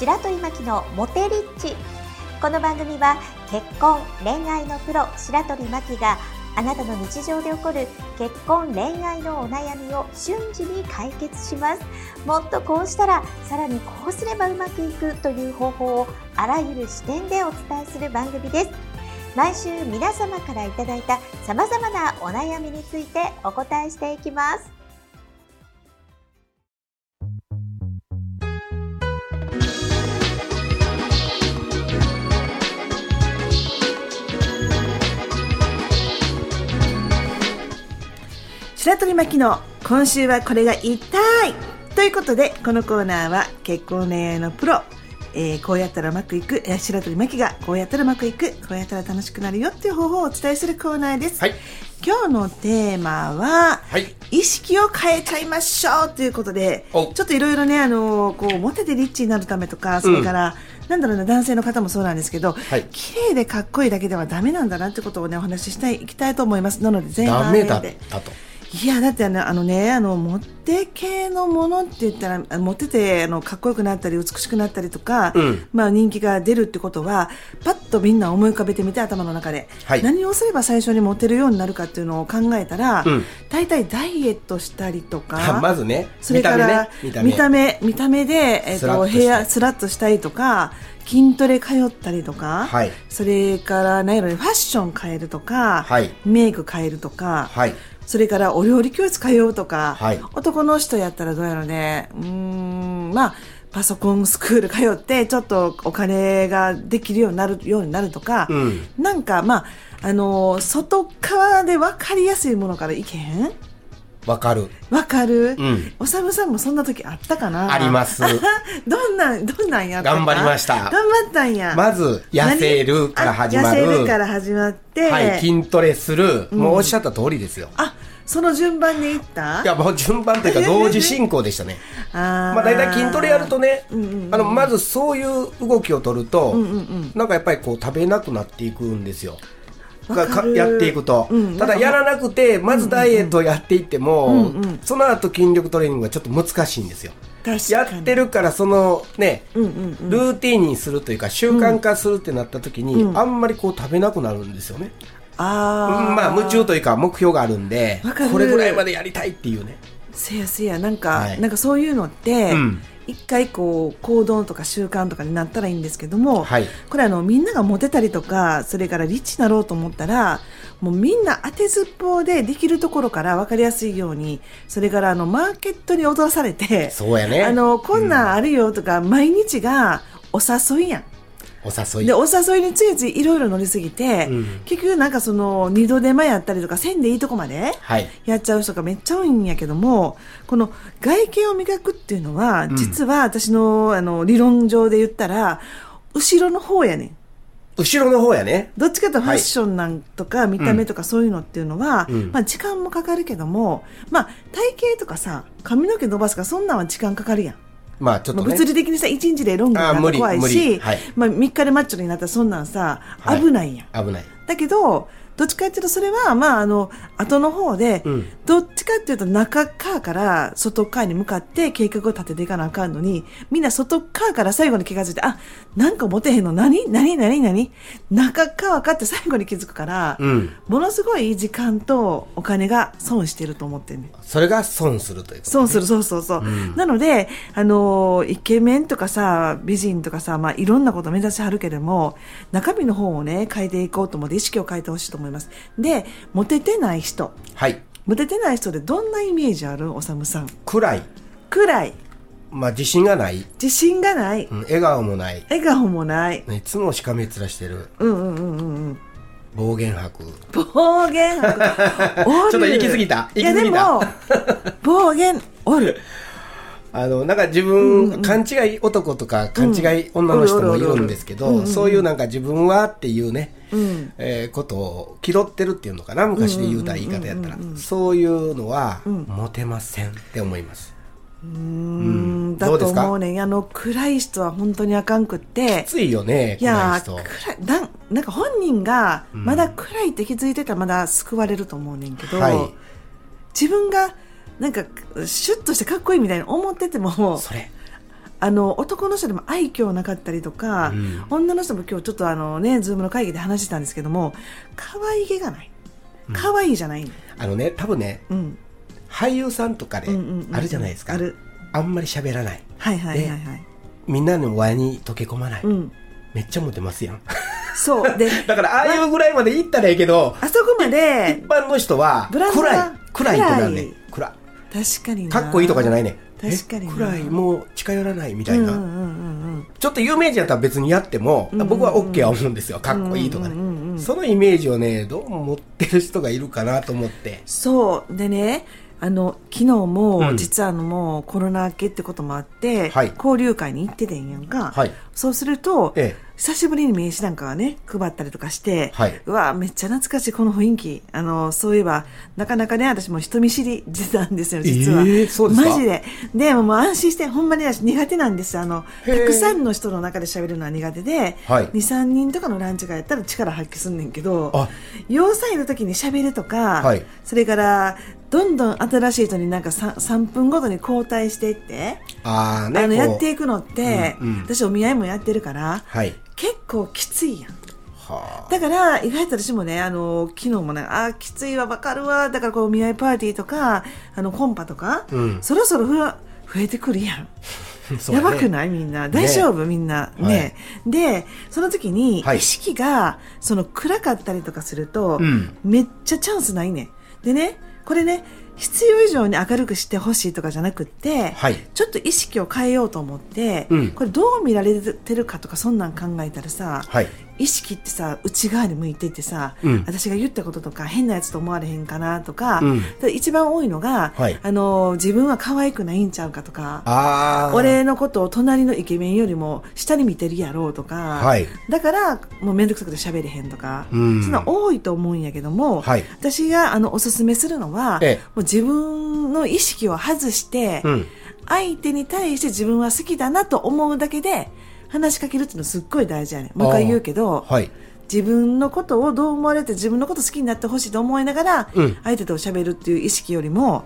白鳥真希のモテリッチ。この番組は結婚恋愛のプロ白鳥真希があなたの日常で起こる結婚恋愛のお悩みを瞬時に解決します。もっとこうしたらさらにこうすればうまくいくという方法をあらゆる視点でお伝えする番組です。毎週皆様からいただいた様々なお悩みについてお答えしていきます。白鳥巻の今週はこれが言いということでこのコーナーは結婚恋愛のプロ、えーこうやったらうまくいく。えー白鳥巻がこうやったらうまくいく。こうやったら楽しくなるよっていう方法をお伝えするコーナーです、はい。今日のテーマは、はい。意識を変えちゃいましょうということでちょおっといろいろねあのこうモテてリッチになるためとかそれから、なんだろうな男性の方もそうなんですけど、はい。綺麗でかっこいいだけではダメなんだなってことをねお話ししたいいきたいと思います。なので前半ダメだっでたと。いやだってあのあのねあのモテ系のものって言ったらあモテてあのかっこよくなったり美しくなったりとか、うんまあ人気が出るってことはパッとみんな思い浮かべてみて頭の中で、はい何をすれば最初にモテるようになるかっていうのを考えたら、うん大体ダイエットしたりとかあ まずね、それから見た目ね。見た目。見た目で、えっとと部屋スラッとしたりとか筋トレ通ったりとか、はいそれから何やろねファッション変えるとか、はいメイク変えるとか、はい。それからお料理教室通うとか、はい。男の人やったらどうやろうね。うーんまあパソコンスクール通ってちょっとお金ができるようになるようになるとか、うん。なんかまああのー外側で分かりやすいものからいけへん？わかる。わかる、うん。おさむさんもそんな時あったかな？あります。どんなんどんなんやったか？頑張りました。頑張ったんや。まず、痩せるから始まる。あ痩せるから始まって、はい、筋トレする。もうおっしゃった通りですよ。あその順番でいった？いや、もう順番というか同時進行でしたね。あー。まあ大体筋トレやるとね、うんうんうん。あの、まずそういう動きを取ると、うんうんうんなんかやっぱりこう食べなくなっていくんですよ。わかる。やっていくと、うんただやらなくてまずダイエットをやっていっても、うんうんその後筋力トレーニングがちょっと難しいんですよ。やってるからそのね、うんうんうん。ルーティンにするというか習慣化するってなった時に、うん。あんまりこう食べなくなるんですよね、あー。まあ夢中というか目標があるんでこれぐらいまでやりたいっていうね。せやせや。なんか、はい。なんかそういうのって、うん。一回こう行動とか習慣とかになったらいいんですけども、はい。これあのみんながモテたりとかそれからリッチになろうと思ったらもうみんな当てずっぽうでできるところから分かりやすいようにそれからあのマーケットに踊らされてそうやね。あのこんなん。あるよとか、毎日がお誘いやん。お誘い。でお誘いについついいろいろ乗りすぎて、うん。結局なんかその二度手間やったりとかせんでいいとこまではい。やっちゃう人がめっちゃ多いんやけどもこの外見を磨くっていうのは、ん。実は私のあの理論上で言ったら後ろの方やねん。後ろの方やね。どっちかというとファッションなんとか見た目とかそういうのっていうのは、うん。まあ時間もかかるけども、まあ体型とかさ、髪の毛伸ばすかそんなんは時間かかるやん。まあまあちょっとね。物理的にさ、1日でロングになったら怖いし、理はい。まあ3日でマッチョになったらそんなんさ、はい。危ないやん。危ない。だけど、どっちかっていうとそれは、まああの、後の方で、うん。どっちかっていうと中側から外側に向かって計画を立てていかなあかんのに、みんな外側から最後に気がついて、あ、なんかモテへんの何？何？何？何？中側かって最後に気づくから、うん。ものすごい時間とお金が損してると思ってるね。それが損するということ損する、そうそうそう。ん。なので、あのーイケメンとかさ、美人とかさ、まあ、いろんなこと目指しはるけれども、中身の方をね、変えていこうと思って、意識を変えてほしいと思います。で、モテてない人。はいモテてない人でどんなイメージある？おさむさん。暗い暗い。まあ自信がない、自信がない。うん笑顔もない笑顔もない。いつもしかめ面してるうんうんうんうんうん。暴言吐く暴言 おる。ちょっと行き過ぎたいやでも、暴言おる。あのなんか自分、勘違い男とか勘違い女の人もいるんですけど、そういうなんか自分はっていうね、うん。えーことを気取ってるっていうのかな昔で言うた言い方やったら、そういうのは、モテませんって思います。うーん。だとどうですか？思うね。んあの暗い人は本当にあかんくって。きついよねいや暗い人暗いなんなんか本人がまだ暗いって気づいてたらまだ救われると思うねんけど、はい。自分がなんかシュッとしてかっこいいみたいに思っててもそれ。あの男の人でも愛嬌なかったりとか、うん。女の人も今日ちょっとあのねズームの会議で話してたんですけども可愛げがない。可愛いじゃない、あのね多分ねうん。俳優さんとかでうんうんうんあるじゃないですか、ある。あんまり喋らない。はいはいはいはい。みんなの輪に溶け込まない、うん。めっちゃモテますやん。そう。でだからああいうぐらいまで行ったらええけどあそこまで一般の人は暗いが暗い。ってなんね確かにな。かっこいいとかじゃないね。確かにな。え？暗いもう近寄らないみたいな、うんうんうんうんちょっと有名人やったら別にやっても、うんうん僕は OK は思うんですよ。かっこいいとかね、うんうんうんうんそのイメージをねどうも持ってる人がいるかなと思って。そう。でねあの昨日も、うん。実はあのもうコロナ明けってこともあって、はい。交流会に行っててんやんか、はい。そうすると、ええ。久しぶりに名刺なんかはね配ったりとかして、はい。うわめっちゃ懐かしいこの雰囲気。あのそういえばなかなかね私も人見知り なんですよ実は、ええそうですか？マジで。でももう安心してほんまに私苦手なんです。あのたくさんの人の中で喋るのは苦手で、はい。23人とかのランチ会やったら力発揮すんねんけどあ。要塞の時に喋るとか、はい。それからどんどん新しい人になんか 3, 3分ごとに交代していって、ああねあのやっていくのって、うんうん。私お見合いもやってるからはい。結構きついやん。はだから意外と私もねあの昨日もねあーきついわわかるわだからこうお見合いパーティーとかあのコンパとか、うん。そろそろふわ増えてくるやん。ね。やばくないみんな？大丈夫、みんな。ね、でその時にはい。意識がその暗かったりとかすると、うん。めっちゃチャンスないねでねこれね必要以上に明るくしてほしいとかじゃなくって、はい。ちょっと意識を変えようと思って、うん。これどう見られてるかとかそんなん考えたらさ、はい意識ってさ内側に向いていってさ、うん。私が言ったこととか変なやつと思われへんかなとか,、うん。一番多いのが、はい。あの自分は可愛くないんちゃうかとか俺のことを隣のイケメンよりも下に見てるやろうとか、はい。だからもう面倒くさくて喋れへんとか、うん。そんな多いと思うんやけども、はい。私があのおすすめするのは、ええ。もう自分の意識を外して、うん。相手に対して自分は好きだなと思うだけで話しかけるっていうのすっごい大事やねん。もう一回言うけど、はい。自分のことをどう思われて自分のこと好きになってほしいと思いながら、うん。相手と喋るっていう意識よりも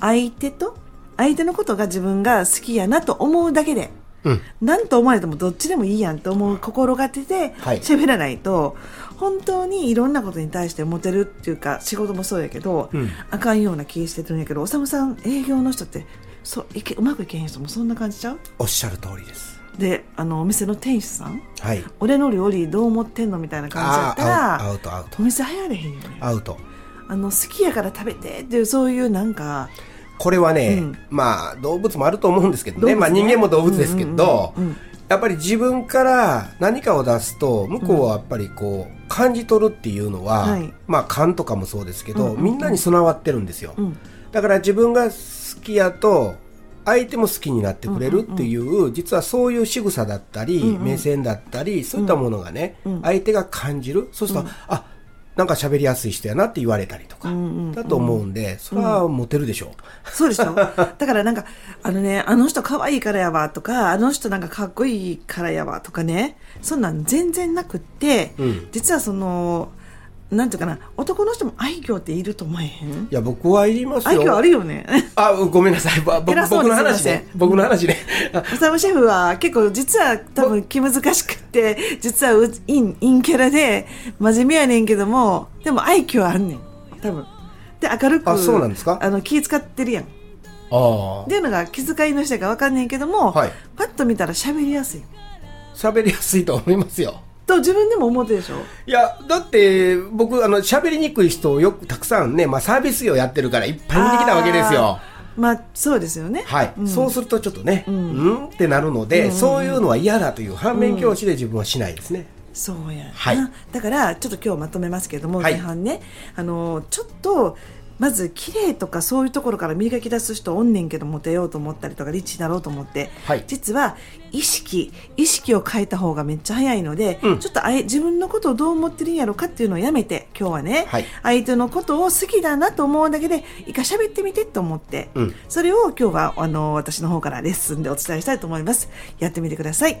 相手と相手のことが自分が好きやなと思うだけでうん。何と思われてもどっちでもいいやんと思う心がけではい。喋らないと、本当にいろんなことに対してモテるっていうか仕事もそうやけど、うん。あかんような気してるんやけどおさむさん営業の人ってそういけうまくいけへん人もそんな感じちゃう？おっしゃる通りですであのお店の店主さんはい。俺の料理どう思ってんのみたいな感じだったあーアらウトアウト。お店流行れへんよね。アウト。あの好きやから食べてっていうそういうなんかこれはね、うん。まあ動物もあると思うんですけどね。ね。まあ、人間も動物ですけど、うんうんうんうん。やっぱり自分から何かを出すと向こうはやっぱりこう感じ取るっていうのは、はい。まあ勘とかもそうですけど、うんうんうん。みんなに備わってるんですよ、うん。だから自分が好きやと相手も好きになってくれるっていう、実はそういう仕草だったり、うんうん。目線だったりそういったものがね、うん相手が感じる。そうすると、あなんか喋りやすい人やなって言われたりとか、うんうん。うん。だと思うんでそれはモテるでしょう、そうでしょ だからなんか、あのね、あの人可愛いからやわとか、あの人なんかかっこいいからやわとかね、そんなん全然なくって、うん。実はその、なんていうかな、男の人も愛嬌っていると思えへん？いや僕はいりますよ愛嬌あるよね。あ、ごめんなさい。ぼ僕の話ね。僕の話ね。あおさむシェフは結構実は多分気難しくって、実はう陰陰キャラで真面目やねんけども、でも愛嬌あんねん。多分。で、明るく、あそうなんですか？あの、気使ってるやん。っあていうのが気遣いの人か分かんねんけども、はいパッと見たら喋りやすい。喋りやすいと思いますよ。と自分でも思ってるでしょ？いや、だって、僕、あの、喋りにくい人をよくたくさんね、まあ、サービス業やってるからいっぱい見てきたわけですよ。まあそうですよね。はい、うん。そうするとちょっとね、うん。ん、ってなるので、うん。そういうのは嫌だという反面教師で自分はしないですね。そうやな、はい。だからちょっと今日まとめますけども、はい。前半ね。あのちょっとまず綺麗とかそういうところから磨き出す人おんねんけどモテようと思ったりとかリッチになろうと思って、はい。実は意識意識を変えた方がめっちゃ早いので、うん。ちょっとあえ自分のことをどう思ってるんやろかっていうのをやめて今日はね、はい。相手のことを好きだなと思うだけで一回喋ってみてと思って、うん。それを今日はあの私の方からレッスンでお伝えしたいと思います。やってみてください